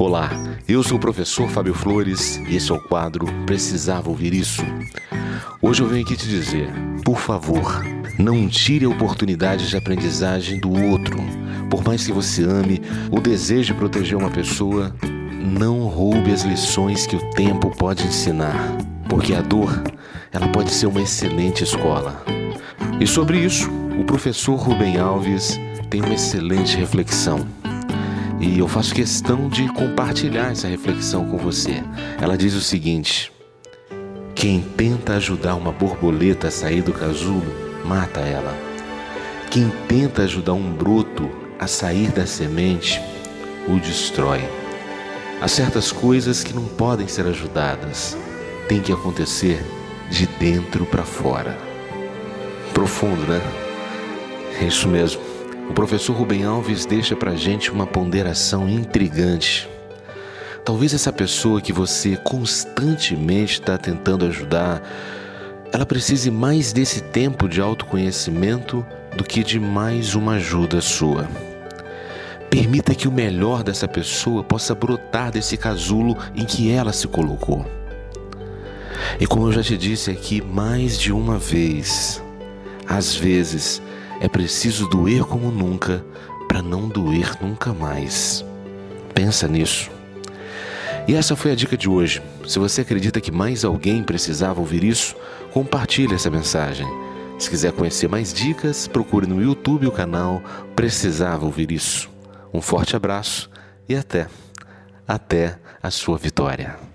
Olá, eu sou o professor Fábio Flores e esse é o quadro Precisava Ouvir Isso. Hoje eu venho aqui te dizer, por favor, não tire a oportunidade de aprendizagem do outro. Por mais que você ame ou deseje proteger uma pessoa, não roube as lições que o tempo pode ensinar, porque a dor, ela pode ser uma excelente escola. E sobre isso, o professor Rubem Alves tem uma excelente reflexão. E eu faço questão de compartilhar essa reflexão com você. Ela diz o seguinte: Quem tenta ajudar uma borboleta a sair do casulo, mata ela. Quem tenta ajudar um broto a sair da semente, o destrói. Há certas coisas que não podem ser ajudadas, tem que acontecer de dentro para fora. Profundo, né? É isso mesmo. O professor Rubem Alves deixa para gente uma ponderação intrigante. Talvez essa pessoa que você constantemente está tentando ajudar, ela precise mais desse tempo de autoconhecimento do que de mais uma ajuda sua. Permita que o melhor dessa pessoa possa brotar desse casulo em que ela se colocou. E como eu já te disse aqui mais de uma vez, às vezes é preciso doer como nunca para não doer nunca mais. Pensa nisso. E essa foi a dica de hoje. Se você acredita que mais alguém precisava ouvir isso, compartilhe essa mensagem. Se quiser conhecer mais dicas, procure no YouTube o canal Precisava Ouvir Isso. Um forte abraço e até, até a sua vitória.